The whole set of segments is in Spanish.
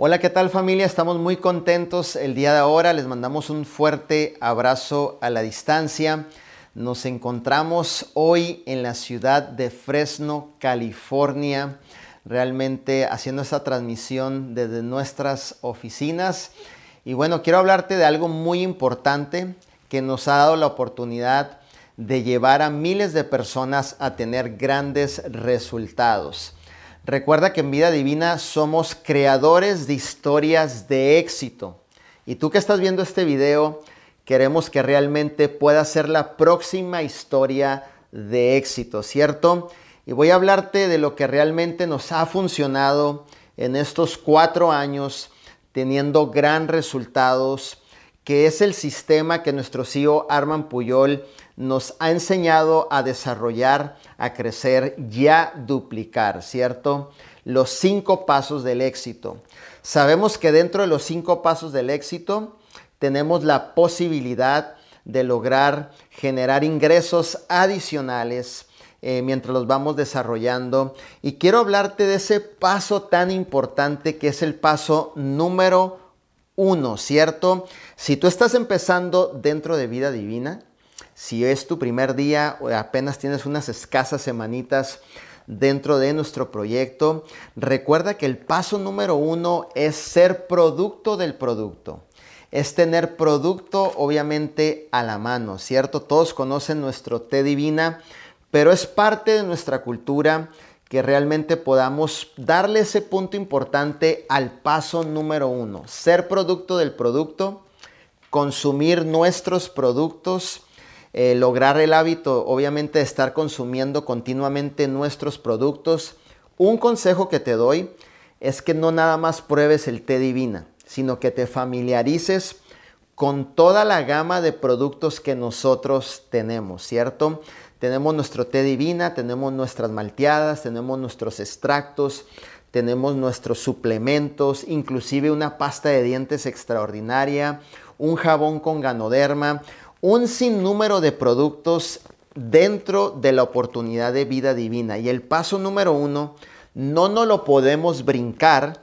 Hola, ¿qué tal familia? Estamos muy contentos el día de ahora. Les mandamos un fuerte abrazo a la distancia. Nos encontramos hoy en la ciudad de Fresno, California, realmente haciendo esta transmisión desde nuestras oficinas. Y bueno, quiero hablarte de algo muy importante que nos ha dado la oportunidad de llevar a miles de personas a tener grandes resultados. Recuerda que en Vida Divina somos creadores de historias de éxito. Y tú que estás viendo este video, queremos que realmente pueda ser la próxima historia de éxito, ¿cierto? Y voy a hablarte de lo que realmente nos ha funcionado en estos cuatro años, teniendo gran resultados, que es el sistema que nuestro CEO Arman Puyol nos ha enseñado a desarrollar, a crecer y a duplicar, ¿cierto? Los cinco pasos del éxito. Sabemos que dentro de los cinco pasos del éxito tenemos la posibilidad de lograr generar ingresos adicionales eh, mientras los vamos desarrollando. Y quiero hablarte de ese paso tan importante que es el paso número uno, ¿cierto? Si tú estás empezando dentro de vida divina, si es tu primer día o apenas tienes unas escasas semanitas dentro de nuestro proyecto, recuerda que el paso número uno es ser producto del producto. Es tener producto obviamente a la mano, ¿cierto? Todos conocen nuestro té divina, pero es parte de nuestra cultura que realmente podamos darle ese punto importante al paso número uno. Ser producto del producto, consumir nuestros productos eh, lograr el hábito, obviamente, de estar consumiendo continuamente nuestros productos. Un consejo que te doy es que no nada más pruebes el té divina, sino que te familiarices con toda la gama de productos que nosotros tenemos, ¿cierto? Tenemos nuestro té divina, tenemos nuestras malteadas, tenemos nuestros extractos, tenemos nuestros suplementos, inclusive una pasta de dientes extraordinaria, un jabón con ganoderma, un sinnúmero de productos dentro de la oportunidad de vida divina. Y el paso número uno, no nos lo podemos brincar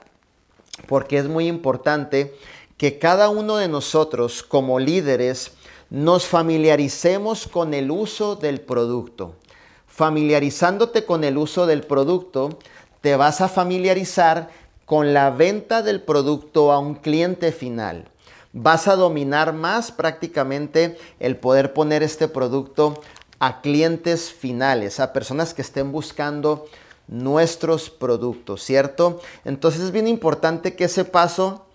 porque es muy importante que cada uno de nosotros como líderes nos familiaricemos con el uso del producto. Familiarizándote con el uso del producto, te vas a familiarizar con la venta del producto a un cliente final vas a dominar más prácticamente el poder poner este producto a clientes finales, a personas que estén buscando nuestros productos, ¿cierto? Entonces es bien importante que ese paso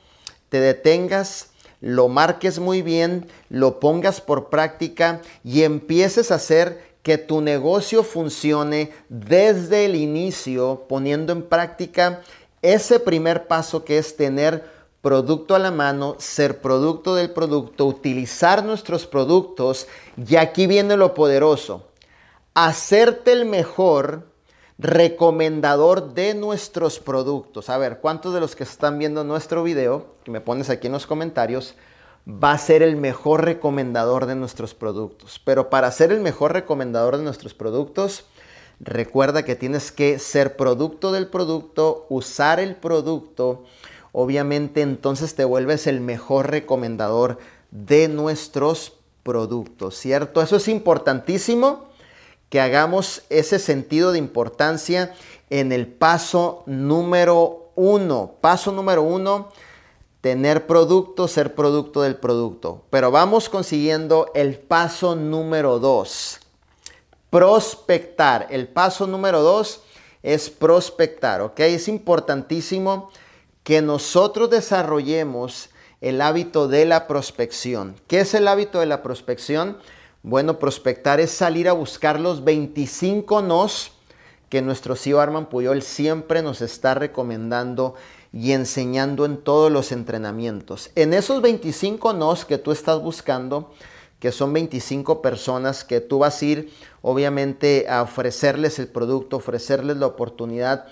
te detengas, lo marques muy bien, lo pongas por práctica y empieces a hacer que tu negocio funcione desde el inicio, poniendo en práctica ese primer paso que es tener producto a la mano, ser producto del producto, utilizar nuestros productos y aquí viene lo poderoso, hacerte el mejor recomendador de nuestros productos. A ver, ¿cuántos de los que están viendo nuestro video, que me pones aquí en los comentarios, va a ser el mejor recomendador de nuestros productos? Pero para ser el mejor recomendador de nuestros productos, recuerda que tienes que ser producto del producto, usar el producto, obviamente entonces te vuelves el mejor recomendador de nuestros productos, ¿cierto? Eso es importantísimo que hagamos ese sentido de importancia en el paso número uno. Paso número uno, tener producto, ser producto del producto. Pero vamos consiguiendo el paso número dos, prospectar. El paso número dos es prospectar, ¿ok? Es importantísimo que nosotros desarrollemos el hábito de la prospección. ¿Qué es el hábito de la prospección? Bueno, prospectar es salir a buscar los 25 nos que nuestro CEO Arman Puyol siempre nos está recomendando y enseñando en todos los entrenamientos. En esos 25 nos que tú estás buscando, que son 25 personas que tú vas a ir obviamente a ofrecerles el producto, ofrecerles la oportunidad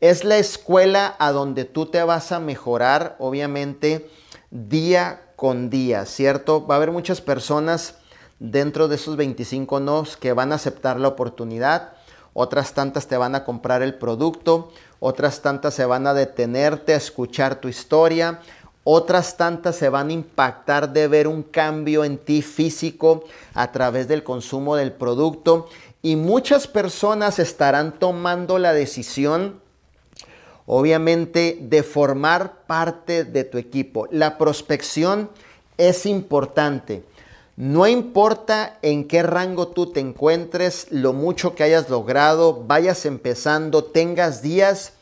es la escuela a donde tú te vas a mejorar, obviamente, día con día, ¿cierto? Va a haber muchas personas dentro de esos 25 nos que van a aceptar la oportunidad, otras tantas te van a comprar el producto, otras tantas se van a detenerte a escuchar tu historia, otras tantas se van a impactar de ver un cambio en ti físico a través del consumo del producto y muchas personas estarán tomando la decisión obviamente de formar parte de tu equipo. La prospección es importante. No importa en qué rango tú te encuentres, lo mucho que hayas logrado, vayas empezando, tengas días,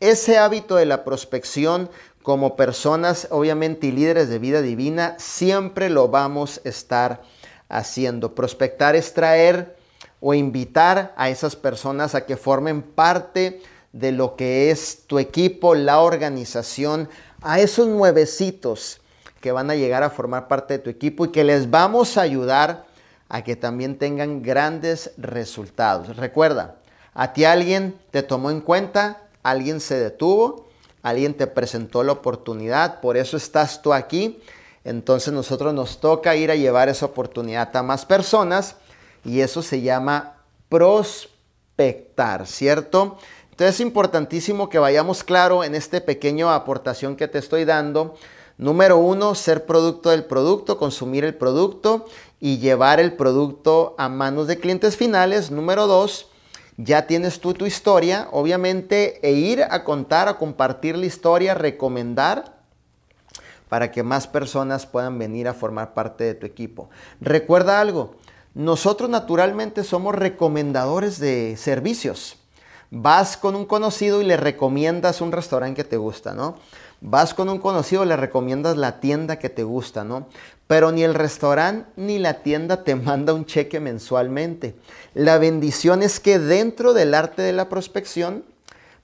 ese hábito de la prospección como personas, obviamente, y líderes de vida divina, siempre lo vamos a estar haciendo. Prospectar es traer o invitar a esas personas a que formen parte lo que es tu equipo, la organización, a esos nuevecitos que van a llegar a formar parte de tu equipo y que les vamos a ayudar a que también tengan grandes resultados. Recuerda, a ti alguien te tomó en cuenta, alguien se detuvo, alguien te presentó la oportunidad, por eso estás tú aquí. Entonces nosotros nos toca ir a llevar esa oportunidad a más personas y eso se llama prospectar, ¿cierto? Entonces es importantísimo que vayamos claro en esta pequeña aportación que te estoy dando Número uno, ser producto del producto, consumir el producto y llevar el producto a manos de clientes finales. Número dos, ya tienes tú tu historia, obviamente, e ir a contar, a compartir la historia, recomendar para que más personas puedan venir a formar parte de tu equipo. Recuerda algo, nosotros naturalmente somos recomendadores de servicios. Vas con un conocido y le recomiendas un restaurante que te gusta, ¿no? Vas con un conocido, le recomiendas la tienda que te gusta, ¿no? Pero ni el restaurante ni la tienda te manda un cheque mensualmente. La bendición es que dentro del arte de la prospección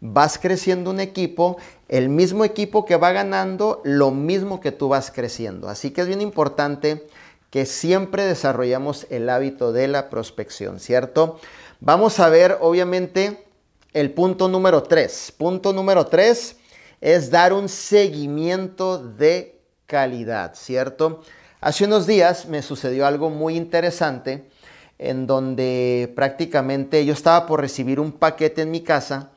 vas creciendo un equipo, el mismo equipo que va ganando, lo mismo que tú vas creciendo. Así que es bien importante que siempre desarrollamos el hábito de la prospección, ¿cierto? Vamos a ver, obviamente, el punto número 3. Punto número 3 es dar un seguimiento de calidad, ¿cierto? Hace unos días me sucedió algo muy interesante en donde prácticamente yo estaba por recibir un paquete en mi casa,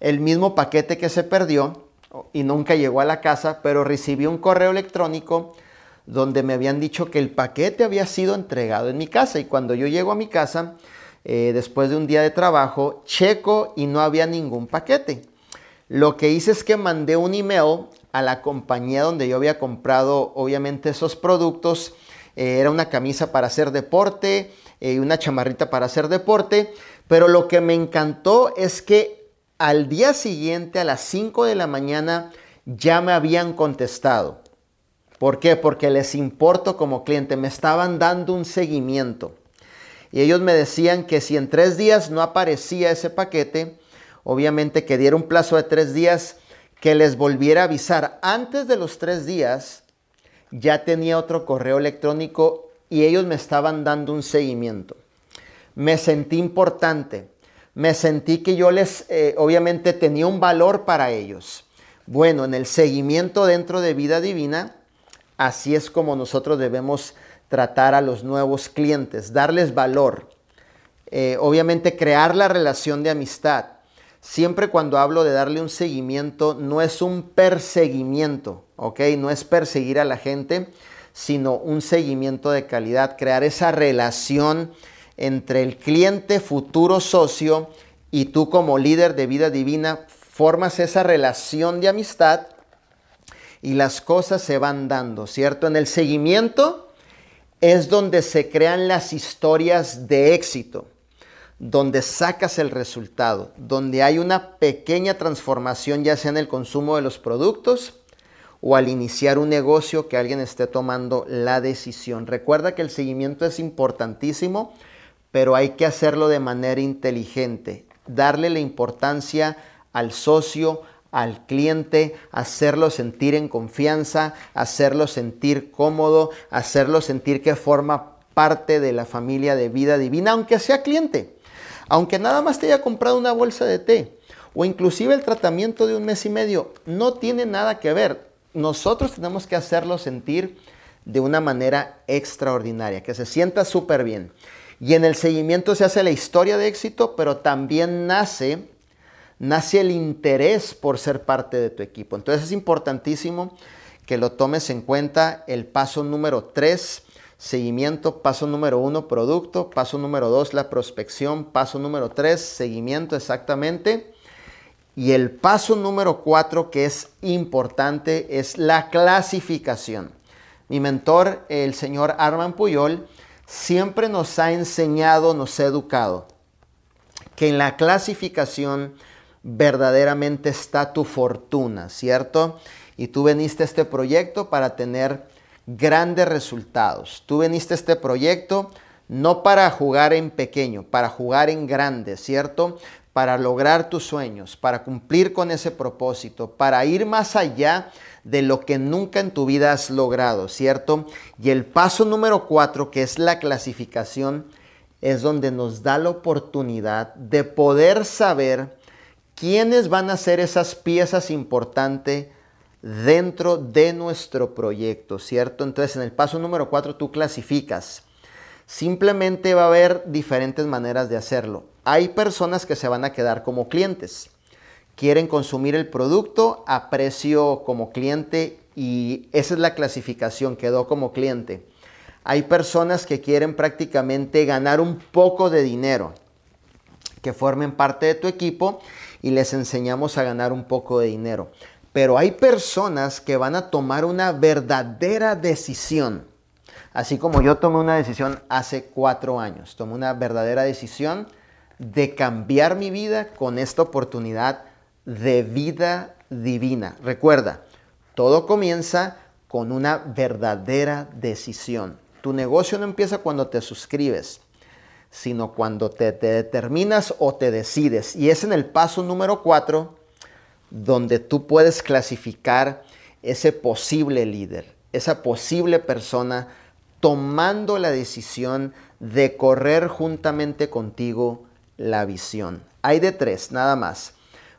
el mismo paquete que se perdió y nunca llegó a la casa, pero recibí un correo electrónico donde me habían dicho que el paquete había sido entregado en mi casa y cuando yo llego a mi casa, eh, después de un día de trabajo, checo y no había ningún paquete. Lo que hice es que mandé un email a la compañía donde yo había comprado obviamente esos productos. Eh, era una camisa para hacer deporte y eh, una chamarrita para hacer deporte. Pero lo que me encantó es que al día siguiente, a las 5 de la mañana, ya me habían contestado. ¿Por qué? Porque les importo como cliente. Me estaban dando un seguimiento. Y ellos me decían que si en tres días no aparecía ese paquete, obviamente que diera un plazo de tres días, que les volviera a avisar. Antes de los tres días ya tenía otro correo electrónico y ellos me estaban dando un seguimiento. Me sentí importante, me sentí que yo les, eh, obviamente tenía un valor para ellos. Bueno, en el seguimiento dentro de vida divina, así es como nosotros debemos tratar a los nuevos clientes, darles valor. Eh, obviamente crear la relación de amistad Siempre cuando hablo de darle un seguimiento, no es un perseguimiento, ¿ok? No es perseguir a la gente, sino un seguimiento de calidad, crear esa relación entre el cliente, futuro socio, y tú como líder de vida divina, formas esa relación de amistad y las cosas se van dando, ¿cierto? En el seguimiento es donde se crean las historias de éxito donde sacas el resultado, donde hay una pequeña transformación ya sea en el consumo de los productos o al iniciar un negocio que alguien esté tomando la decisión. Recuerda que el seguimiento es importantísimo, pero hay que hacerlo de manera inteligente, darle la importancia al socio, al cliente, hacerlo sentir en confianza, hacerlo sentir cómodo, hacerlo sentir que forma parte de la familia de vida divina, aunque sea cliente aunque nada más te haya comprado una bolsa de té o inclusive el tratamiento de un mes y medio, no tiene nada que ver. Nosotros tenemos que hacerlo sentir de una manera extraordinaria, que se sienta súper bien. Y en el seguimiento se hace la historia de éxito, pero también nace, nace el interés por ser parte de tu equipo. Entonces es importantísimo que lo tomes en cuenta el paso número 3, seguimiento, paso número 1, producto, paso número 2, la prospección, paso número 3, seguimiento exactamente. Y el paso número 4 que es importante es la clasificación. Mi mentor, el señor Arman Puyol, siempre nos ha enseñado, nos ha educado, que en la clasificación verdaderamente está tu fortuna, ¿cierto? Y tú veniste a este proyecto para tener grandes resultados. Tú veniste a este proyecto no para jugar en pequeño, para jugar en grande, ¿cierto? Para lograr tus sueños, para cumplir con ese propósito, para ir más allá de lo que nunca en tu vida has logrado, ¿cierto? Y el paso número cuatro, que es la clasificación, es donde nos da la oportunidad de poder saber quiénes van a ser esas piezas importantes dentro de nuestro proyecto, ¿cierto? Entonces en el paso número cuatro tú clasificas. Simplemente va a haber diferentes maneras de hacerlo. Hay personas que se van a quedar como clientes quieren consumir el producto a precio como cliente y esa es la clasificación, quedó como cliente. Hay personas que quieren prácticamente ganar un poco de dinero, que formen parte de tu equipo y les enseñamos a ganar un poco de dinero. Pero hay personas que van a tomar una verdadera decisión. Así como yo tomé una decisión hace cuatro años, tomé una verdadera decisión de cambiar mi vida con esta oportunidad de vida divina. Recuerda, todo comienza con una verdadera decisión. Tu negocio no empieza cuando te suscribes, sino cuando te, determinas o te decides. Y es en el paso número cuatro donde tú puedes clasificar ese posible líder, esa posible persona tomando la decisión de correr juntamente contigo la visión. Hay de tres, nada más.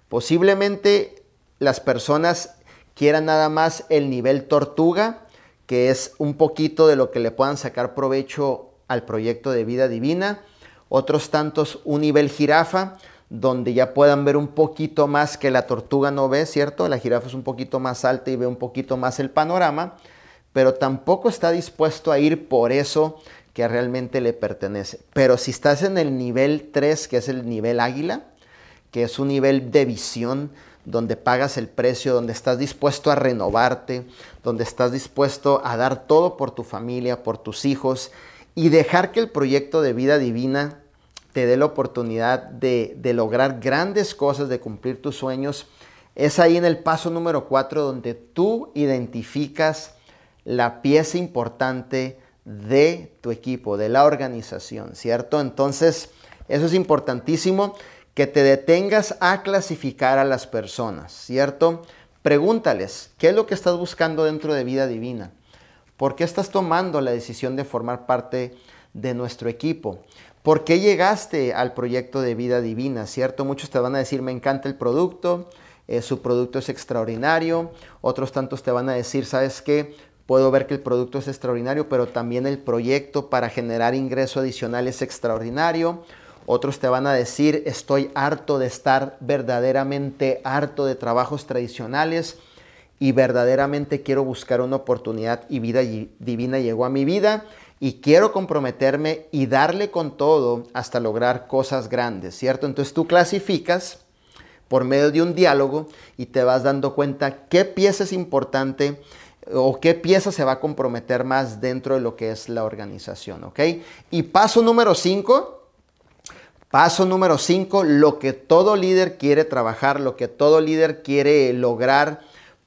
Posiblemente las personas quieran nada más el nivel tortuga, que es un poquito de lo que le puedan sacar provecho al proyecto de vida divina. Otros tantos un nivel jirafa, donde ya puedan ver un poquito más que la tortuga no ve, ¿cierto? La jirafa es un poquito más alta y ve un poquito más el panorama, pero tampoco está dispuesto a ir por eso que realmente le pertenece. Pero si estás en el nivel 3, que es el nivel águila, que es un nivel de visión donde pagas el precio, donde estás dispuesto a renovarte, donde estás dispuesto a dar todo por tu familia, por tus hijos y dejar que el proyecto de vida divina te dé la oportunidad de, lograr grandes cosas, de cumplir tus sueños. Es ahí en el paso número cuatro donde tú identificas la pieza importante de tu equipo, de la organización, ¿cierto? Entonces, eso es importantísimo que te detengas a clasificar a las personas, ¿cierto? Pregúntales, ¿qué es lo que estás buscando dentro de vida divina? ¿Por qué estás tomando la decisión de formar parte de nuestro equipo? ¿Por qué llegaste al proyecto de vida divina? ¿Cierto? Muchos te van a decir, me encanta el producto, eh, su producto es extraordinario. Otros tantos te van a decir, ¿sabes qué? Puedo ver que el producto es extraordinario, pero también el proyecto para generar ingreso adicional es extraordinario. Otros te van a decir, estoy harto de estar verdaderamente harto de trabajos tradicionales y verdaderamente quiero buscar una oportunidad y vida divina llegó a mi vida y quiero comprometerme y darle con todo hasta lograr cosas grandes, ¿cierto? Entonces tú clasificas por medio de un diálogo y te vas dando cuenta qué pieza es importante o qué pieza se va a comprometer más dentro de lo que es la organización, ¿ok? Y paso número 5 Paso número 5, lo que todo líder quiere trabajar, lo que todo líder quiere lograr,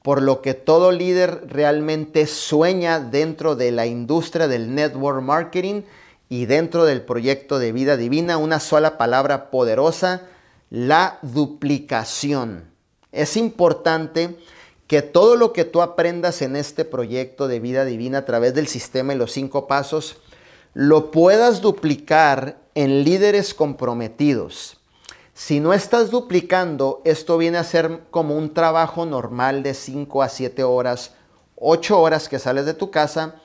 por lo que todo líder realmente sueña dentro de la industria del network marketing y dentro del proyecto de vida divina, una sola palabra poderosa, la duplicación. Es importante que todo lo que tú aprendas en este proyecto de vida divina a través del sistema y los cinco pasos, lo puedas duplicar en líderes comprometidos. Si no estás duplicando, esto viene a ser como un trabajo normal de 5 a 7 horas, 8 horas que sales de tu casa,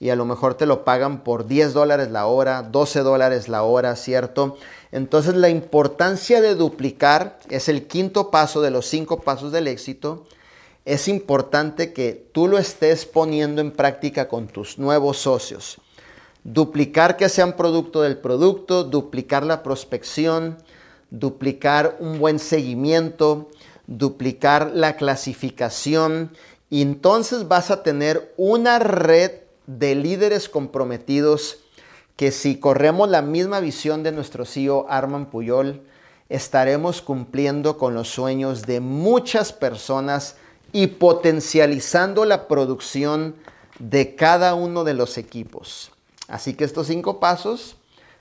y a lo mejor te lo pagan por 10 dólares la hora, 12 dólares la hora, ¿cierto? Entonces la importancia de duplicar es el quinto paso de los cinco pasos del éxito. Es importante que tú lo estés poniendo en práctica con tus nuevos socios. Duplicar que sean producto del producto, duplicar la prospección, duplicar un buen seguimiento, duplicar la clasificación. Y entonces vas a tener una red de líderes comprometidos que si corremos la misma visión de nuestro CEO Arman Puyol, estaremos cumpliendo con los sueños de muchas personas y potencializando la producción de cada uno de los equipos. Así que estos cinco pasos,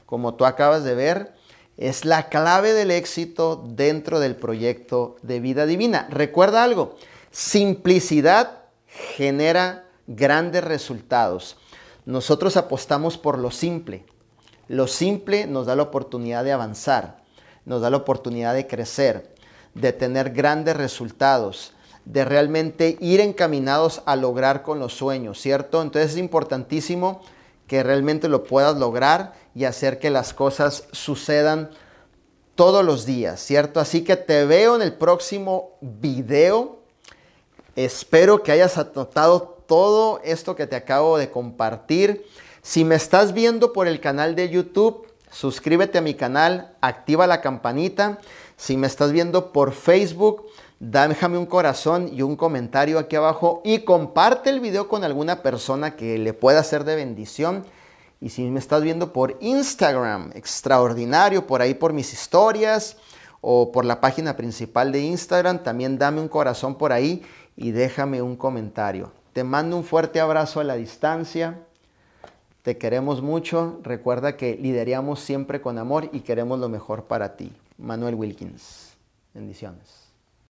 como tú acabas de ver, es la clave del éxito dentro del proyecto de vida divina. Recuerda algo, simplicidad genera grandes resultados. Nosotros apostamos por lo simple. Lo simple nos da la oportunidad de avanzar, nos da la oportunidad de crecer, de tener grandes resultados, de realmente ir encaminados a lograr con los sueños, ¿cierto? Entonces es importantísimo que realmente lo puedas lograr y hacer que las cosas sucedan todos los días, ¿cierto? Así que te veo en el próximo video. Espero que hayas anotado todo esto que te acabo de compartir. Si me estás viendo por el canal de YouTube, suscríbete a mi canal, activa la campanita. Si me estás viendo por Facebook, déjame un corazón y un comentario aquí abajo y comparte el video con alguna persona que le pueda ser de bendición. Y si me estás viendo por Instagram, extraordinario, por ahí por mis historias o por la página principal de Instagram, también dame un corazón por ahí y déjame un comentario. Te mando un fuerte abrazo a la distancia. Te queremos mucho. Recuerda que lideramos siempre con amor y queremos lo mejor para ti. Manuel Wilkins. Bendiciones.